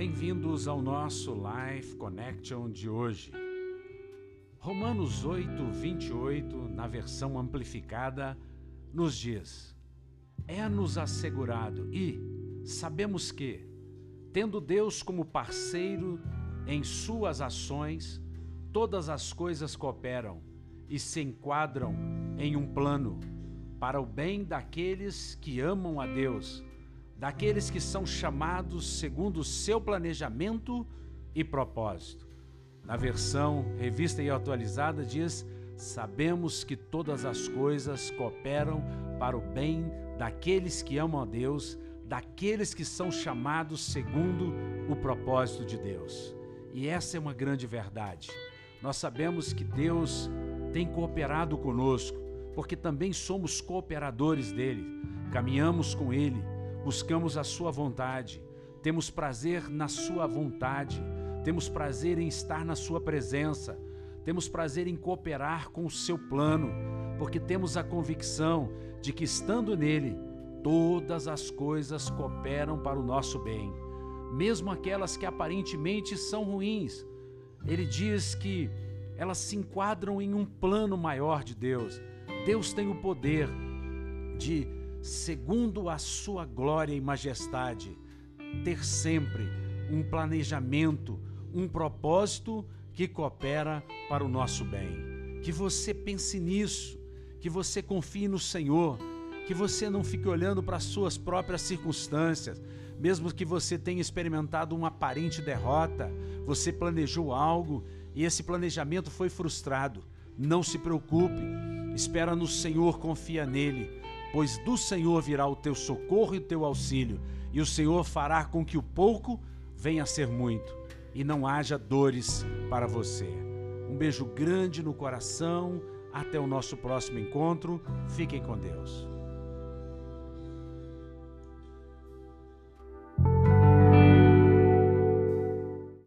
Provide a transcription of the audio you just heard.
bem-vindos ao nosso Life Connection de hoje. Romanos 8, 28, na versão amplificada, nos diz: É-nos assegurado e sabemos que, tendo Deus como parceiro em suas ações, todas as coisas cooperam e se enquadram em um plano para o bem daqueles que amam a Deus daqueles que são chamados segundo o seu planejamento e propósito. Na versão revista e atualizada diz: Sabemos que todas as coisas cooperam para o bem daqueles que amam a Deus, daqueles que são chamados segundo o propósito de Deus. E essa é uma grande verdade. Nós sabemos que Deus tem cooperado conosco, porque também somos cooperadores dele, caminhamos com ele buscamos a Sua vontade, temos prazer na Sua vontade, temos prazer em estar na Sua presença, temos prazer em cooperar com o Seu plano, porque temos a convicção de que estando nele, todas as coisas cooperam para o nosso bem, mesmo aquelas que aparentemente são ruins. Ele diz que elas se enquadram em um plano maior de Deus. Deus tem o poder de segundo a sua glória e majestade, ter sempre um planejamento, um propósito que coopera para o nosso bem. Que você pense nisso, que você confie no Senhor, que você não fique olhando para as suas próprias circunstâncias, mesmo que você tenha experimentado uma aparente derrota, você planejou algo e esse planejamento foi frustrado. Não se preocupe, espera no Senhor, confia nele pois do Senhor virá o teu socorro e o teu auxílio, e o Senhor fará com que o pouco venha a ser muito, e não haja dores para você. Um beijo grande no coração, até o nosso próximo encontro, fiquem com Deus.